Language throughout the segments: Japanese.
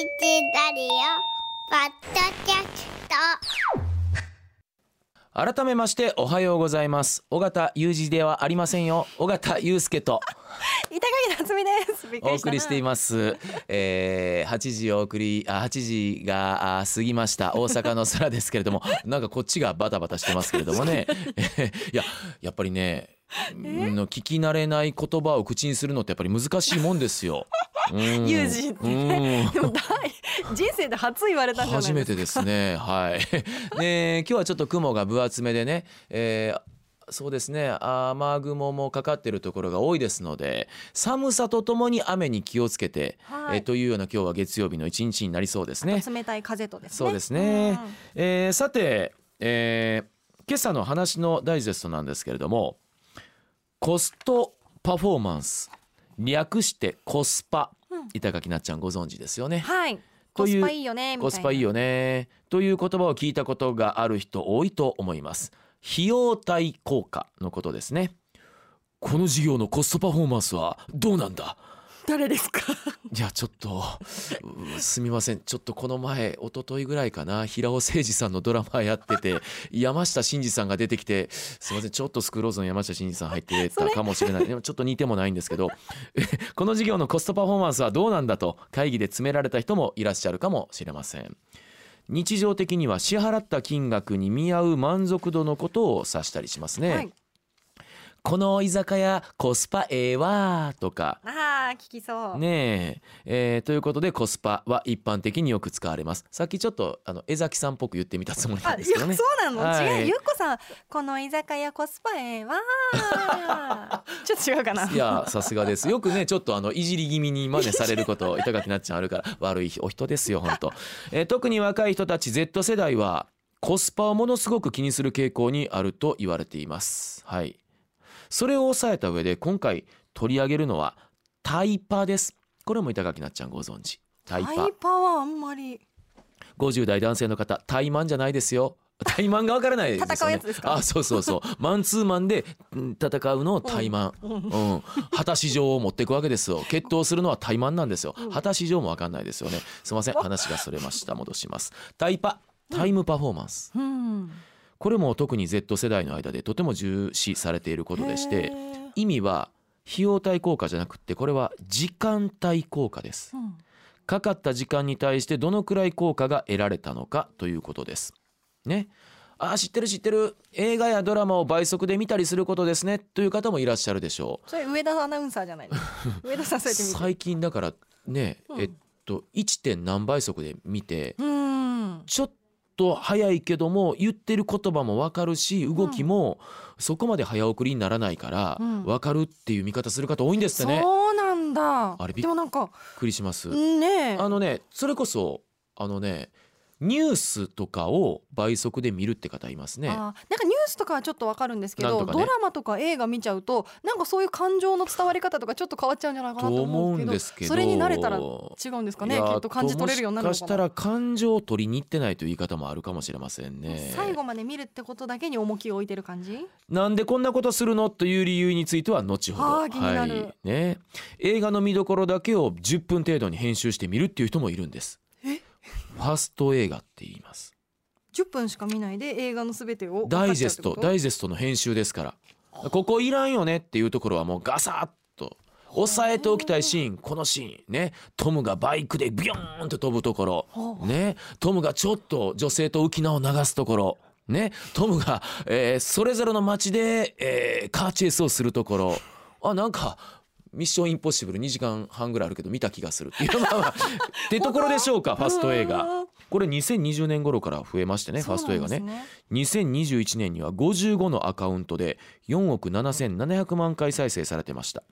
ラリオポッドキャスト。改めましておはようございます。尾形裕二ではありませんよ。尾形祐介と。板垣夏美です。お送りしています、えー、8時お送りあ8時があ過ぎました。大阪の空ですけれども。なんかこっちがバタバタしてますけれどもね。えいややっぱりねの聞き慣れない言葉を口にするのってやっぱり難しいもんですよ。うんユージってうんでも大人生で初言われたんじゃない初めてですね。はい。ね今日はちょっと雲が分厚めでね、えーそうですね雨雲もかかっているところが多いですので寒さとともに雨に気をつけて、はいえーというような今日は月曜日の一日になりそうですね。冷たい風とですね。そうですねうんえーさて、えー今朝の話のダイジェストなんですけれどもコストパフォーマンス。略してコスパ、うん。板垣なっちゃんご存知ですよね。はい。コスパいいよね。コスパいいよね。という言葉を聞いたことがある人多いと思います。費用対効果のことですね。この事業のコストパフォーマンスはどうなんだ？誰ですか？いやちょっとうすみません。ちょっとこの前一昨日ぐらいかな平尾誠二さんのドラマやってて 山下真司さんが出てきてすみません。ちょっとスクローズの山下真司さん入ってたかもしれない。でもちょっと似てもないんですけどこの事業のコストパフォーマンスはどうなんだと会議で詰められた人もいらっしゃるかもしれません。日常的には支払った金額に見合う満足度のことを指したりしますね、はい。この居酒屋コスパええわーとか。ああ聞きそう。ねえ。えーということでコスパは一般的によく使われます。さっきちょっとあの江崎さんっぽく言ってみたつもりなんですけどね。そうなの、はい。違う。ゆっこさんこの居酒屋コスパええわー。ちょっと違うかな。いやさすがです。よくねちょっとあのいじり気味に真似されること板垣なっちゃんあるから 悪いお人ですよ本当、えー特に若い人たち Z 世代はコスパをものすごく気にする傾向にあると言われています。はいそれを抑えた上で今回取り上げるのはタイパです。これも板垣なっちゃんご存知。タイパ。タイパはあんまり。50代男性の方タイマンじゃないですよ。タイマンがわからないですよね。戦うやつですか？あそうそうそう。マンツーマンでうん戦うのをタイマン、うん。果たし状を持っていくわけですよ。決闘するのはタイマンなんですよ。果たし状もわかんないですよね。すいません。話がそれました。戻します。タイパ。タイムパフォーマンス。うんこれも特に Z 世代の間でとても重視されていることでして意味は費用対効果じゃなくってこれは時間対効果です。うん。かかった時間に対してどのくらい効果が得られたのかということです。ね。あー知ってる知ってる。映画やドラマを倍速で見たりすることですね。という方もいらっしゃるでしょそれ上田アナウンサーじゃない上田さん最近だからね、うん。えっと 1. 点何倍速で見てうん。ちょっと早いけども言ってる言葉も分かるし動きもそこまで早送りにならないからうん分かるっていう見方する方多いんですってね。そうなんだあれびっでもなんかびっくりします。ねえあのねそれこそあのねニュースとかを倍速で見るって方いますね。なんかニュースとかはちょっとわかるんですけど、ね。ドラマとか映画見ちゃうとなんかそういう感情の伝わり方とかちょっと変わっちゃうんじゃないかなとと思うんですけど。それに慣れたら違うんですかね。きっと感じ取れるようになるのかなもしかしたら感情を取りに行ってないという言い方もあるかもしれませんね。最後まで見るってことだけに重きを置いてる感じ？なんでこんなことするの？という理由については後ほど。あー気になる。はい。ね、映画の見どころだけを10分程度に編集して見るっていう人もいるんです。えファスト映画って言います。10分しか見ないで映画のすべてをダイジェストダイイジェストの編集ですから。ここいらんよねっていうところはもうガサッと押さえておきたいシーンこのシーン。ね。トムがバイクでビヨーンと飛ぶところ。ね。トムがちょっと女性と浮き名を流すところ。ね。トムが、えーそれぞれの街で、えーカーチェイスをするところ。あなんかミッションインポッシブル2時間半ぐらいあるけど見た気がするっていう。ってところでしょうかファスト映画。これ2020年頃から増えましてねファスト映画ね。2021年には55のアカウントで4億7700万回再生されてました。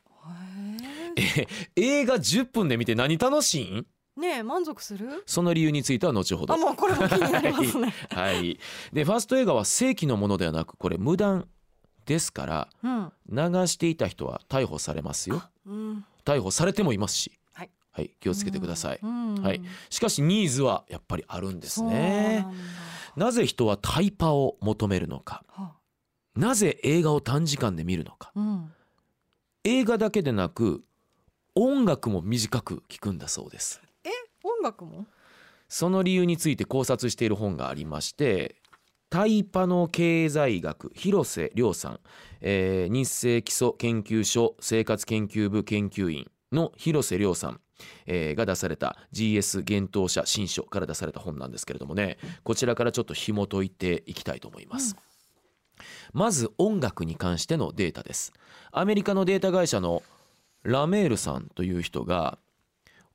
え映画10分で見て何楽しいん？ねえ満足する？その理由については後ほど。あもうこれも気になりますね。はい、はいでファスト映画は正規のものではなくこれ無断ですからうん。流していた人は逮捕されますよ。うん。逮捕されてもいますしはい。はい、気をつけてください、うん。はい。しかしニーズはやっぱりあるんですね。なぜ人はタイパを求めるのか。はなぜ映画を短時間で見るのか。うん。映画だけでなく音楽も短く聞くんだそうです。音音楽も？その理由について考察している本がありましてタイパの経済学広瀬亮さん、えー日清基礎研究所生活研究部研究員の広瀬亮さん、えーが出された GS 幻冬者新書から出された本なんですけれどもねこちらからちょっと紐解いていきたいと思います。まず音楽に関してのデータです。アメリカのデータ会社のラメールさんという人が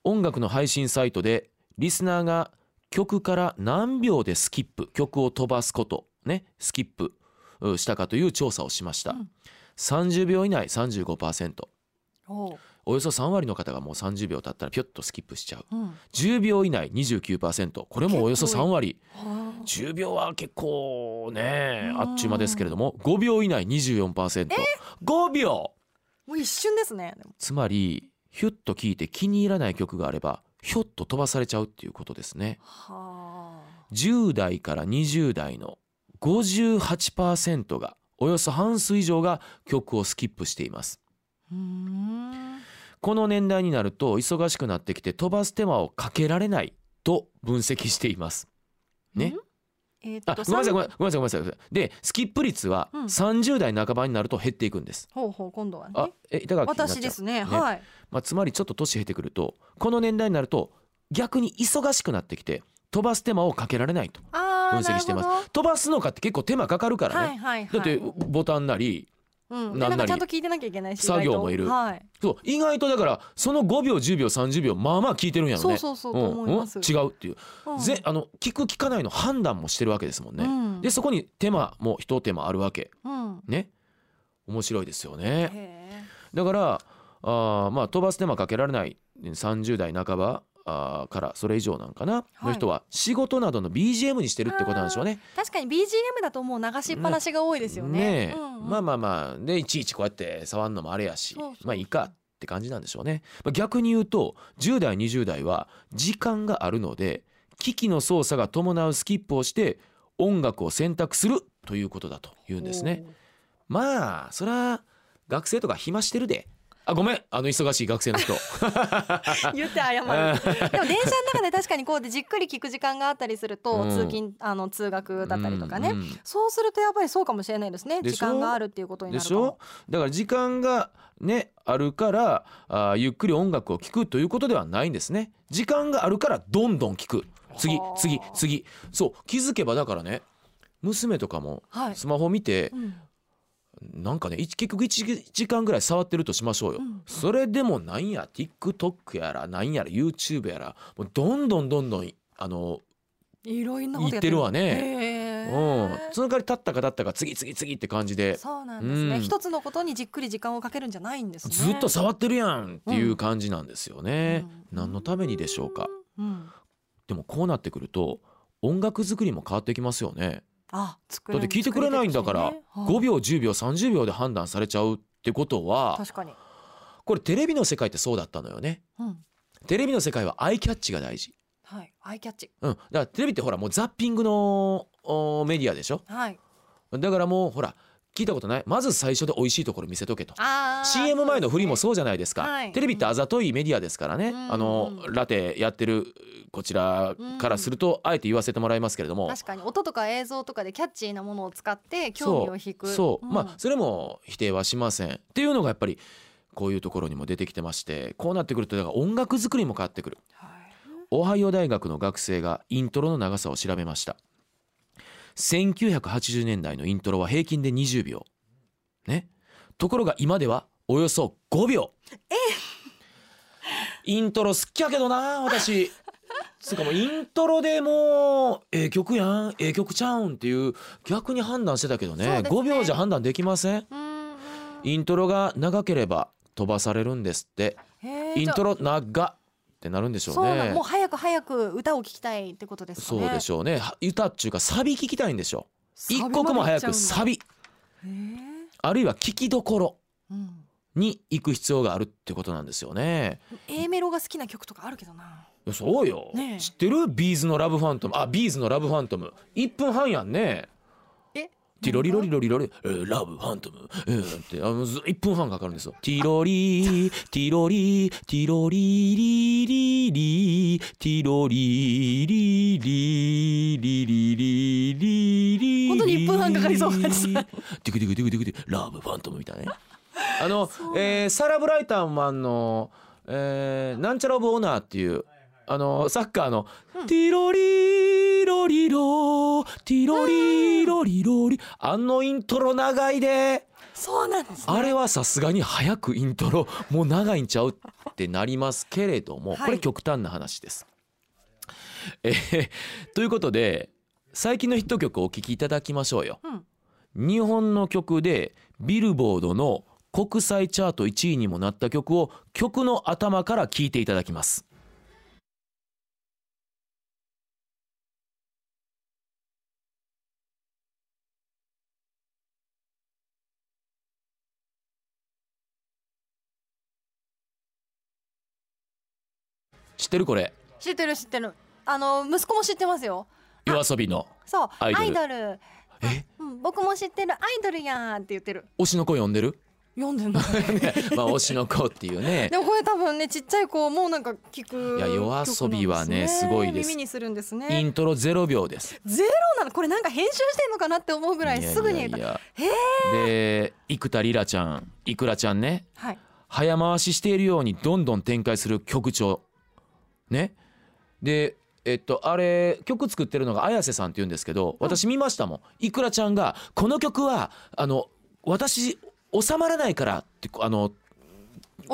音楽の配信サイトでリスナーが曲から何秒でスキップ曲を飛ばすことねスキップうしたかという調査をしました、うん。30秒以内35%おう、およそ3割の方がもう30秒経ったらピョッとスキップしちゃう。うん、10秒以内29%これもおよそ3割。はあ。10秒は結構ねあっちゅう間ですけれども5秒以内 24%5 秒！もう一瞬ですねつまりヒュッと聴いて気に入らない曲があればひょっと飛ばされちゃうっていうことですね。はあ。10代から20代の58%がおよそ半数以上が曲をスキップしています。この年代になると忙しくなってきて飛ばす手間をかけられないと分析しています。ね。ん？えーっとあごめんなさいごめんなさいごめんなさいごめんなさい。でスキップ率はうん。30代半ばになると減っていくんです、ほうほう今度はあねえ板垣になっちゃう？私ですねはい。まあ、つまりちょっと年減ってくるとこの年代になると逆に忙しくなってきて飛ばす手間をかけられないと分析してます。飛ばすのかって結構手間かかるからね、どはいはいはい。だってボタンなりうん、でなんなんかちゃんと聞いてなきゃいけないし作業意外と。もいるはい。そう意外とだからその5秒10秒30秒まあまあ聞いてるんやろね。そうそうそうと思います、うんうん。違うっていう、うん。ぜあの聞く聞かないの判断もしてるわけですもんね、うん。でそこに手間も一手間あるわけ。うん。ね。面白いですよね。へだからあーまあ飛ばす手間かけられない。30代半ばからそれ以上なんかな、はいの人は仕事などの BGM にしてるってことなんでしょうね。ー確かに BGM だともう流しっぱなしが多いですよねねえ、うんうんまあまあまあでいちいちこうやって触るのもあれやしまあいいかって感じなんでしょうね。まあ、逆に言うと10代20代は時間があるので機器の操作が伴うスキップをして音楽を選択するということだというんですね。まあそれは学生とか暇してるで。あごめん。あの忙しい学生の人。言って謝る。でも電車の中で確かにこうでじっくり聞く時間があったりすると、うん。通勤あの通学だったりとかね、うん。うんそうするとやっぱりそうかもしれないですね。時間があるっていうことになるかも。でしょ？だから時間がねあるからあーゆっくり音楽を聴くということではないんですね。時間があるからどんどん聴く。次はあ。次次。そう気づけばだからね娘とかもはい、スマホ見てうんなんかねい結局1時間ぐらい触ってるとしましょうよ、うん。それでもなんや TikTok やらなんやら YouTube やらもうどんどんどんどんあのいろいろってる。わね。へうん。ーその代わり立ったか立ったか次次次って感じで。そうなんですね、うん。一つのことにじっくり時間をかけるんじゃないんですね。ずっと触ってるやんっていう感じなんですよね、うん。何のためにでしょうか。うん。でもこうなってくると音楽作りも変わってきますよねあ作るだって聞いてくれないんだからね。5秒10秒30秒で判断されちゃうってことは確かに、これテレビの世界ってそうだったのよね。うん、テレビの世界はアイキャッチが大事。はい。アイキャッチ。うん。だからテレビってほらもうザッピングのおメディアでしょ？はい。だからもうほら聞いたことない？まず最初で美味しいところ見せとけと。CM 前の振りもそそうじゃないですか、はい。テレビってあざといメディアですからね、うん。あのラテやってるこちらからすると、あえて言わせてもらいますけれども。確かに音とか映像とかでキャッチーなものを使って興味を引く。そう、ん。まあそれも否定はしません。っていうのがやっぱりこういうところにも出てきてましてこうなってくるとだから音楽作りも変わってくる。はい。オハイオ大学の学生がイントロの長さを調べました1980年代のイントロは平均で20秒ね。ところが今ではおよそ5秒イントロ好きやけどな私。つうかもうイントロでもうええ曲やん。ええ曲ちゃうんっていう逆に判断してたけどね。ね。5秒じゃ判断できません。イントロが長ければ飛ばされるんですって。イントロ長ってなるんでしょうね。もう早く早く歌を聴きたいってことですかね。そうでしょうね。は歌っちゅうかサビ聞きたいんでしょサビ一刻も早くサビ。あるいは聞きどころうん。に行く必要があるってことなんですよね。A メロが好きな曲とかあるけどな。そうよ、ねえ。知ってる？ビーズの LOVE PHANTOM。あビーズの LOVE PHANTOM。1分半やんね。えティロリロリロリロリ、えー LOVE PHANTOM、えーってあのず1分半かかるんですよ。ティロリティロリティロリリリリティロリリリリリリリリ本当に1分半かかりそうな感じティクティクティクティクティ LOVE PHANTOM みたいなね。あの、えーサラ・ブライトマンの、えーなんちゃら of Honor っていうあのサッカーの、ティロリロリロティロリロリロリあのイントロ長いでそうなんです、ね、あれはさすがに早くイントロもう長いんちゃうってなりますけれども、はいこれ極端な話です。えー ということで最近のヒット曲をお聴きいただきましょうよ。うん日本の曲でビルボードの国際チャート1位にもなった曲を曲の頭から聴いていただきます。知ってるこれ。知ってる知ってる。あの息子も知ってますよ。夜遊びのそうアイドル。え？うん、僕も知ってるアイドルやんって言ってる。推しの子呼んでる？読んでない まあ推しの子っていうね。でもこれ多分ねちっちゃい子もなんか聞くいや夜遊びはねすごいです。耳にするんですイねントロ0秒です。ゼロなの？これなんか編集してんのかなって思うぐらいすぐにいやで生田リラちゃんいくらちゃんね。はい。早回ししているようにどんどん展開する曲調ね。でえっとあれ曲作ってるのが綾瀬さんって言うんですけど私見ましたもん。いくらちゃんがこの曲はあの私収まらないからってあの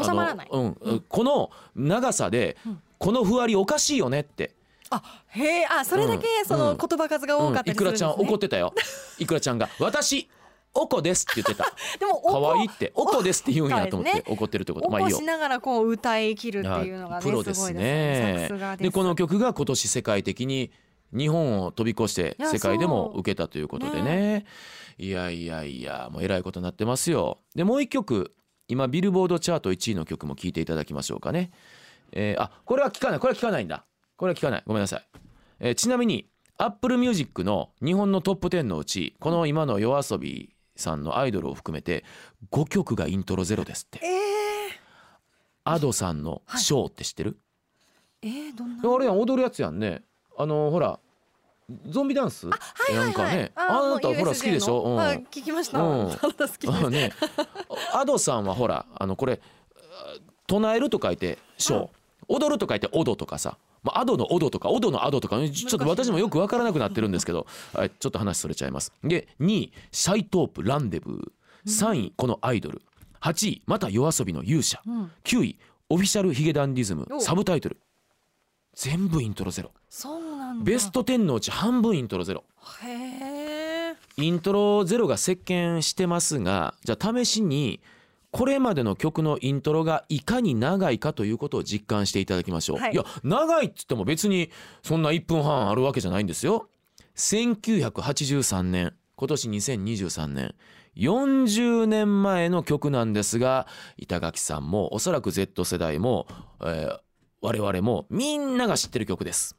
収まらない。うん、この長さでこのふわりおかしいよねって。あへえあそれだけそのうん。言葉数が多かったりするんですね、うんいくらちゃん怒ってたよ。いくらちゃんが「私おこです」って言ってた。でも可愛いって「おこです」って言うんやと思って怒ってるってこと。まあいいよ。しながらこう歌い切るっていうのがねプロですごいねでこの曲が今年世界的に日本を飛び越して世界でも受けたということでね。いやいやいやもうえらいことになってますよ。でもう一曲今ビルボードチャート1位の曲も聴いていただきましょうかね。えーあこれは聞かない。これは聞かないんだ。これは聞かない。ごめんなさい、えーちなみに Apple Music の日本のトップ10のうちこの今の YOASOBI さんのアイドルを含めて5曲がイントロゼロですって。えー、Ado さんの「ショー」って知ってる、えー、どんな？あれやん踊るやつやんね。あのほらゾンビダンス？はいはいはい。なんかね。あなたほら好きでしょ、のうん。はい聞きました、うん。あなた好きです。あねアドさんはほらあのこれ唱えると書いて「ショー」踊ると書いて「オド」とかさまあ、アドのオドとかオドのアドとかちょっと私もよく分からなくなってるんですけど、はい、ちょっと話それちゃいます。で2位シャイトープランデブー。3位このアイドル。8位また夜遊びの勇者。うん。9位オフィシャルヒゲダンディズム。おサブタイトル。全部イントロゼロ。そうなんだ。ベスト10のうち半分イントロゼロ。へえイントロゼロが席巻してますがじゃあ試しにこれまでの曲のイントロがいかに長いかということを実感していただきましょう、はい。いや長いっつっても別にそんな1分半あるわけじゃないんですよ。1983年今年2023年40年前の曲なんですが板垣さんもおそらく Z 世代も、えー我々もみんなが知ってる曲です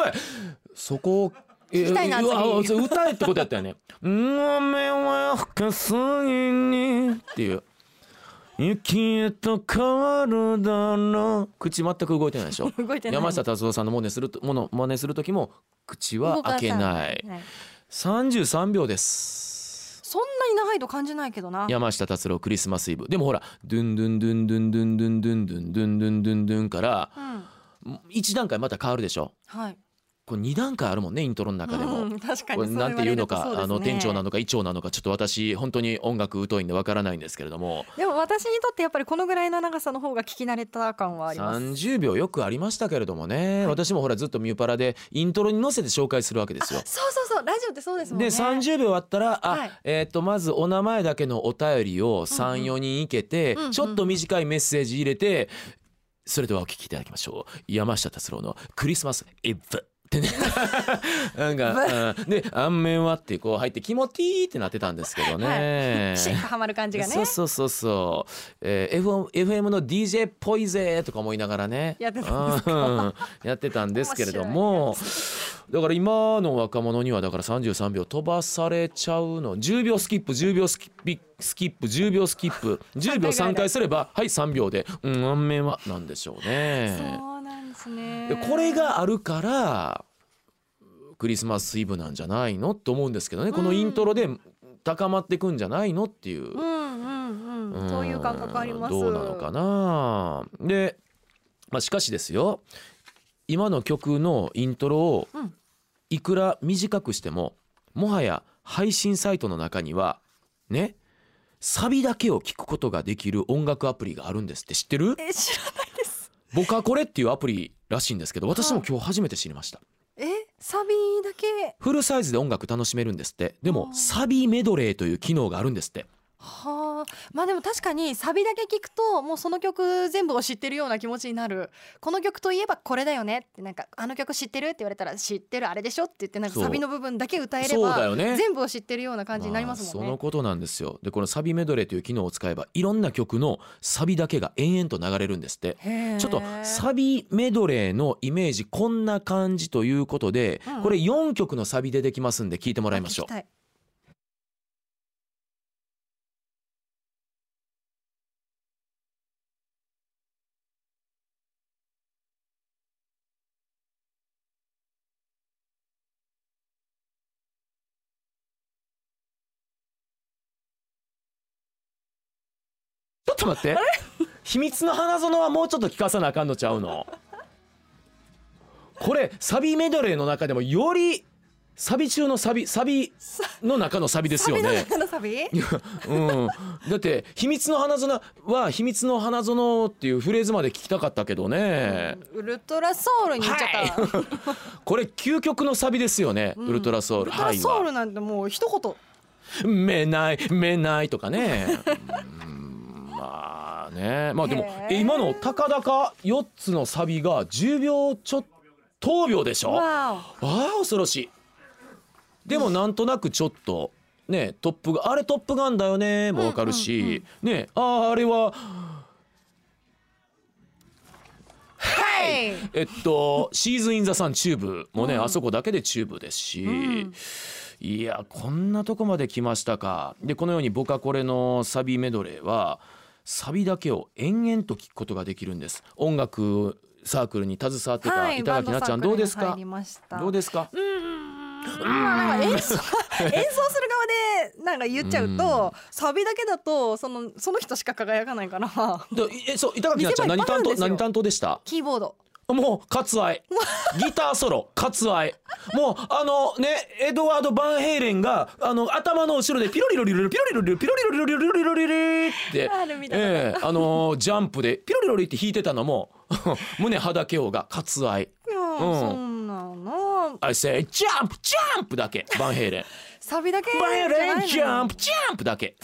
はい。そこえ聞きたいな歌えってことやったよね「雨は深すぎに」っていう「雪へと変わるだろう」口全く動いてないでしょ。動いてない。山下達郎さんのモネするともの真似する時も口は開けない。はい。33秒です。そんなに長いと感じないけどな。山下達郎クリスマスイブ。でもほらドゥンドゥンドゥンドゥンドゥンドゥンドゥンドゥンドゥンドゥンドゥンドゥンからうん。一段階また変わるでしょ。はいこれ2段階あるもんねイントロの中でも。うん確かに。なんていうのか、ね。あの店長なのか医長なのかちょっと私本当に音楽疎いんでわからないんですけれども。でも私にとってやっぱりこのぐらいの長さの方が聞き慣れた感はあります。30秒よくありましたけれどもね、私もほらずっとミューパラでイントロに乗せて紹介するわけですよ。そうそうそうラジオってそうですもんね。で30秒あったらあ、はい。えー、とまずお名前だけのお便りを34人いけて、うんうん。ちょっと短いメッセージ入れてそれではお聞きいただきましょう。山下達郎の「クリスマスイブ」ってね。なんか、うん。で「あんめんは」ってこう入って「気持ちいい」ってなってたんですけどね。シッとはまる感じがね。そうそうそうそう、えー、FM, FM の DJ っぽいぜとか思いながらね。やってたんですか？うん。やってたんですけれども。だから今の若者にはだから33秒飛ばされちゃうの。10秒スキップ10秒スキップスキップ。10秒スキップ10秒3回すればはい3秒で「うんあんめんは」なんでしょうね。でこれがあるからクリスマスイブなんじゃないのと思うんですけどね。このイントロで高まってくんじゃないのっていう。うんうん。うん。そういう感覚あります。どうなのかな。で、まあ、しかしですよ。今の曲のイントロをうん。いくら短くしてももはや配信サイトの中にはねサビだけを聞くことができる音楽アプリがあるんですって。知ってる？え知らない僕はこれっていうアプリらしいんですけど私も今日初めて知りました。え？サビだけ？フルサイズで音楽楽しめるんですって。でもサビメドレーという機能があるんですってはあ。まあでも確かにサビだけ聞くともうその曲全部を知ってるような気持ちになる。この曲といえばこれだよねってなんかあの曲知ってるって言われたら知ってるあれでしょって言ってなんかサビの部分だけ歌えれそうだばよね。全部を知ってるような感じになりますもんね。あーそのことなんですよ。でこのサビメドレーという機能を使えばいろんな曲のサビだけが延々と流れるんですって。ちょっとサビメドレーのイメージこんな感じということで、うんこれ4曲のサビでできますんで聞いてもらいましょうあ聞きたいちょっと待って。秘密の花園はもうちょっと聞かさなあかんのちゃうの？これサビメドレーの中でもよりサビ中のサビサビの中のサビですよね。サビの中のサビ？うん、だって「秘密の花園」は「秘密の花園」っていうフレーズまで聞きたかったけどね、ウルトラソウルに言っちゃった、はい。これ究極のサビですよね、ウルトラソウル。ウルトラソウルなんてもう一言。めないめないとかね。ね。まあでもえ今のたかだか4つのサビが10秒ちょっと秒でしょ？あわあ恐ろしい。でもなんとなくちょっとねトップがあれトップガンだよねもわかるし、ねあああれは。はい。えっとシーズン・イン・ザ・サンチューブもね、あそこだけでチューブですし、ん。いやこんなとこまで来ましたか。でこのように僕はこれのサビメドレーはサビだけを延々と聞くことができるんです。音楽サークルに携わってたはい板垣なっちゃんどうですか？どうですか？うあなんか演奏 演奏する側でなんか言っちゃうと、サビだけだとそのその人しか輝かないから。でえそう板垣なっちゃん何担当何担当でした？キーボードもう割愛。ギターソロ割愛。もうあのねエドワード・バンヘイレンがあの頭の後ろでピロリロリロリピロリロリピロリロリロリロリロリリってええあのジャンプでピロリロリって弾いてたのも胸はだけようが割愛いやー、そんなの I say ジャンプジャンプだけバンヘイレンサビだけバンヘイレンジャンプジャンプだけ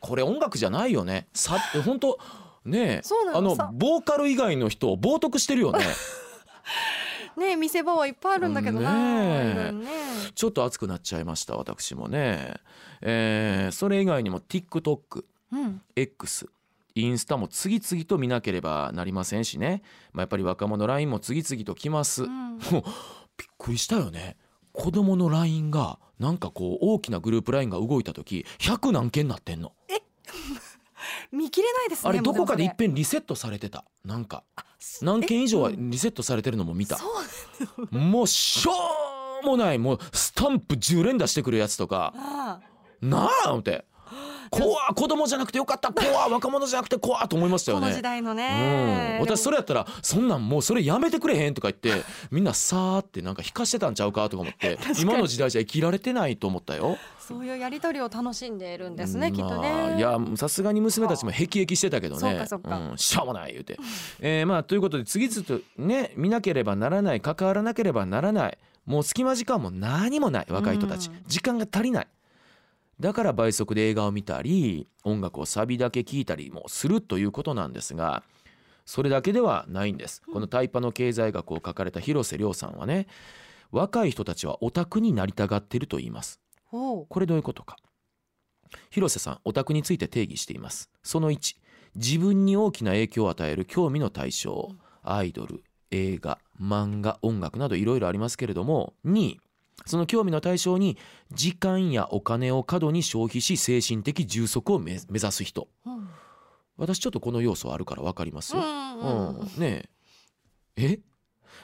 これ音楽じゃないよねさ本当ねえ。そうなの。あのさ。ボーカル以外の人を冒涜してるよね。ね見せ場はいっぱいあるんだけどな、ねえ。ね。ちょっと熱くなっちゃいました私もね、えーそれ以外にも TikTok、うん、X インスタも次々と見なければなりませんしね、まあ、やっぱり若者 LINE も次々と来ます、うん。もうびっくりしたよね。子供の LINE がなんかこう大きなグループ LINE が動いた時100何件なってんの見切れないですねあれどこかでいっもぺんリセットされてた。なんか何件以上はリセットされてるのも見た。そうもうしょうもない。もうスタンプ10連打してくるやつとか。あ。なあ思って怖子供じゃなくてよかった。怖若者じゃなくて怖と思いましたよね。この時代のね、うん、私それやったらそんなんもうそれやめてくれへんとか言って みんなさーってなんか引かしてたんちゃうかとか思って 今の時代じゃ生きられてないと思ったよ。そういうやり取りを楽しんでいるんですね、きっとまあねいやさすがに娘たちもへきへきしてたけどね。うかん、しょうもない言うて、えーまあということで次々とね見なければならない関わらなければならないもう隙間時間も何もない若い人たち、うん。時間が足りないだから倍速で映画を見たり音楽をサビだけ聴いたりもするということなんですがそれだけではないんです。このタイパの経済学を書かれた広瀬亮さんはね若い人たちはオタクになりたがっていると言います。これどういうことか。広瀬さんオタクについて定義しています。その1自分に大きな影響を与える興味の対象アイドル映画漫画音楽などいろいろありますけれども2その興味の対象に時間やお金を過度に消費し精神的充足を目目指す人。うん私ちょっとこの要素あるから分かります？よ、うんうん。うん、ねえ。え？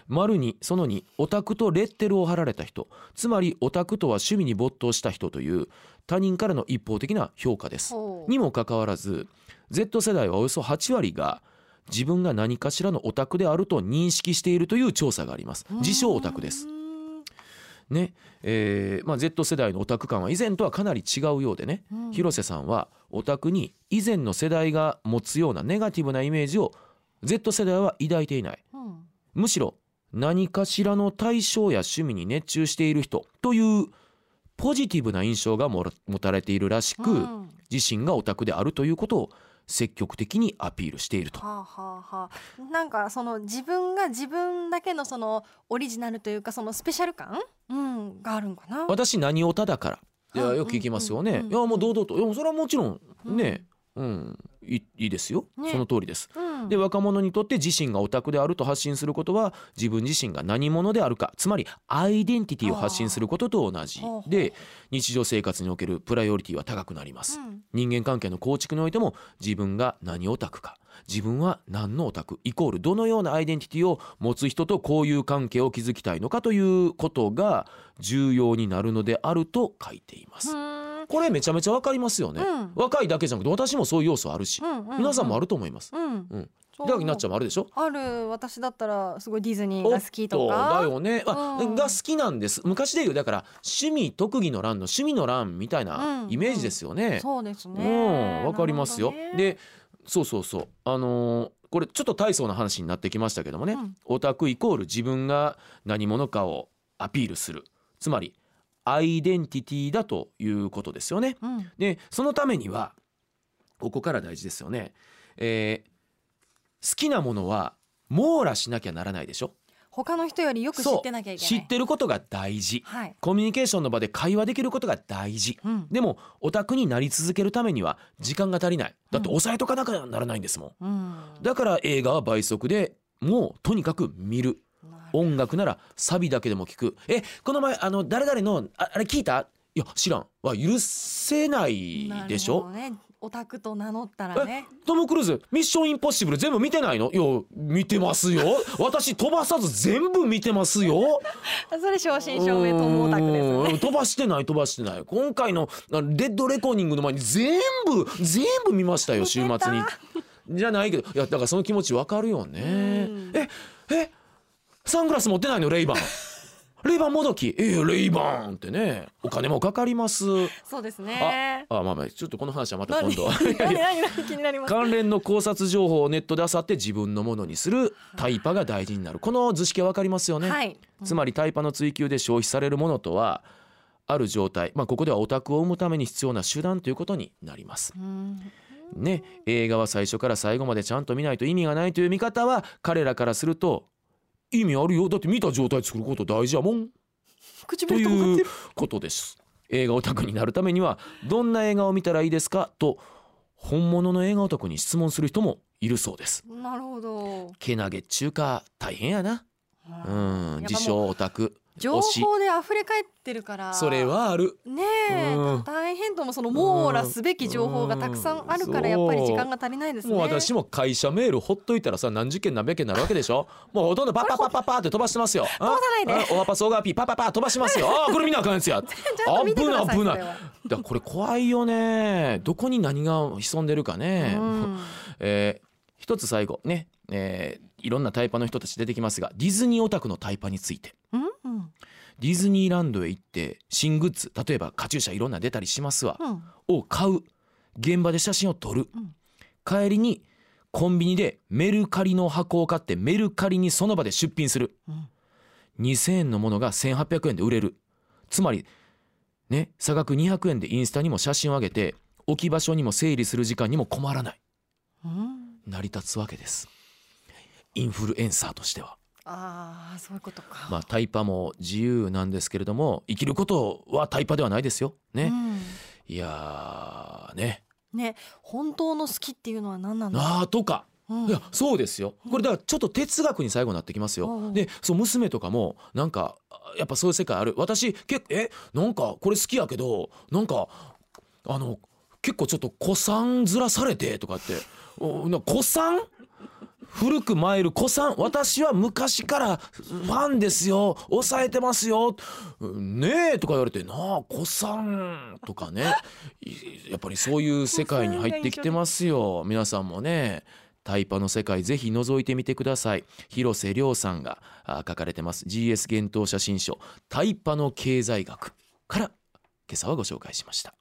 丸にその2オタクとレッテルを貼られた人。つまりオタクとは趣味に没頭した人という他人からの一方的な評価です。にもかかわらず Z 世代はおよそ8割が自分が何かしらのオタクであると認識しているという調査があります。自称オタクです。うんね。えーまあ、Z 世代のオタク感は以前とはかなり違うようでね、うん。広瀬さんはオタクに以前の世代が持つようなネガティブなイメージを Z 世代は抱いていない。うん。むしろ何かしらの対象や趣味に熱中している人というポジティブな印象が持たれているらしく、うん。自身がオタクであるということを積極的にアピールしていると。はあはあはあ、なんかその自分が自分だけのそのオリジナルというかそのスペシャル感、うん、があるんかな？私何オタだから。いうんやよく聞きますよね、いやもう堂々と。いやそれはもちろんね、うん。いいいですよ、ね。その通りです。うん。で若者にとって自身がオタクであると発信することは自分自身が何者であるか。つまりアイデンティティを発信することと同じ。で日常生活におけるプライオリティは高くなります。うん。人間関係の構築においても自分が何オタクか。自分は何のオタク。イコールどのようなアイデンティティを持つ人と交友関係を築きたいのかということが重要になるのであると書いています。うんこれめちゃめちゃわかりますよね、うん。若いだけじゃなくて私もそういう要素あるし、うんうんうん。皆さんもあると思います。うん。うん。そう。だなっちゃんもあるでしょ？ある。私だったらすごいディズニーが好きとおっか。だよね、あうん。が好きなんです。昔で言うだから趣味特技の欄の趣味の欄みたいなうんイメージですよね。そうですうん。ね。わかりますよ。ね、でそうそうそう。あのーこれちょっと大層な話になってきましたけどもね、うん。オタクイコール自分が何者かをアピールする。つまりアイデンティティだということですよね。うんでそのためにはここから大事ですよね。えー好きなものは網羅しなきゃならないでしょ。他の人よりよく知ってなきゃいけない。知ってることが大事。はい。コミュニケーションの場で会話できることが大事。うんでもオタクになり続けるためには時間が足りない。だってうん抑えとかなきゃならないんですもん。うん。だから映画は倍速でもうとにかく見る。音楽ならサビだけでも聞く。えこの前あの誰々のああれ聞いた？いや知らん。は許せないでしょ？ね。オタクと名乗ったらね。トム・クルーズミッションインポッシブル全部見てないの？いや見てますよ 私飛ばさず全部見てますよ それ正真正銘ともオタクですよね。うん飛ばしてない飛ばしてない今回のあレッドレコーニングの前に全部全部見ましたよ週末にじゃないけどいやだからその気持ちわかるよねうんええサングラス持ってないのレイバン。レイバンもどき。ええレイバンってね。お金もかかります。そうですあね。あまあまあちょっとこの話はまた何？今度。関連の考察情報をネットで漁って自分のものにするタイパが大事になる。この図式は分かりますよね、はい。つまりタイパの追求で消費されるものとはある状態、まあ、ここではオタクを生むために必要な手段ということになります。うん。ね、映画は最初から最後までちゃんと見ないと意味がないという見方は彼らからすると意味あるよだって見た状態作ること大事やもんというる。ことです。映画オタクになるためにはどんな映画を見たらいいですか？と本物の映画オタクに質問する人もいるそうです。なるほど。けなげっちゅうか大変やな。うん、自称オタク。情報で溢れ返ってるから。それはある。ねえ、うん。大変ともその網羅すべき情報がたくさんあるからうん。やっぱり時間が足りないですね。もう私も会社メールほっといたらさ何十件何百件になるわけでしょ？もうほとんどパッパッパッパッパーって飛ばしてますよ飛ばさないでオアパスオガピーパッパッパー飛ばしますよあーこれ見なあかんやつやちゃんと見てください危ない危ないだこれ怖いよねどこに何が潜んでるかね、うんえー一つ最後ね、えーいろんなタイパの人たち出てきますがディズニーオタクのタイパについてうんうんディズニーランドへ行って新グッズ例えばカチューシャいろんな出たりしますわ、うん。を買う現場で写真を撮る、うん。帰りにコンビニでメルカリの箱を買ってメルカリにその場で出品する。うん。2,000円のものが1,800円で売れる。つまりね差額200円でインスタにも写真を上げて置き場所にも整理する時間にも困らない。うん。成り立つわけです。インフルエンサーとしてはああそういうことか。まあタイパも自由なんですけれども生きることはタイパではないですよ。ね、うん。いやーね。ね本当の好きっていうのは何なんだろあーとか。う。うん。いやそうですよ。これだからちょっと哲学に最後なってきますよ。おうおうでそう娘とかもなんかやっぱそういう世界ある。私結構えなんかこれ好きやけどなんかあの結構ちょっと古参ずらされてとかって。おな古参？古く参る古参私は昔からファンですよ。抑えてますよ。ねえとか言われてなあ古参とかね。やっぱりそういう世界に入ってきてますよ。皆さんもねタイパの世界ぜひ覗いてみてください。広瀬亮さんが書かれてます。GS 幻冬写真書タイパの経済学から今朝はご紹介しました。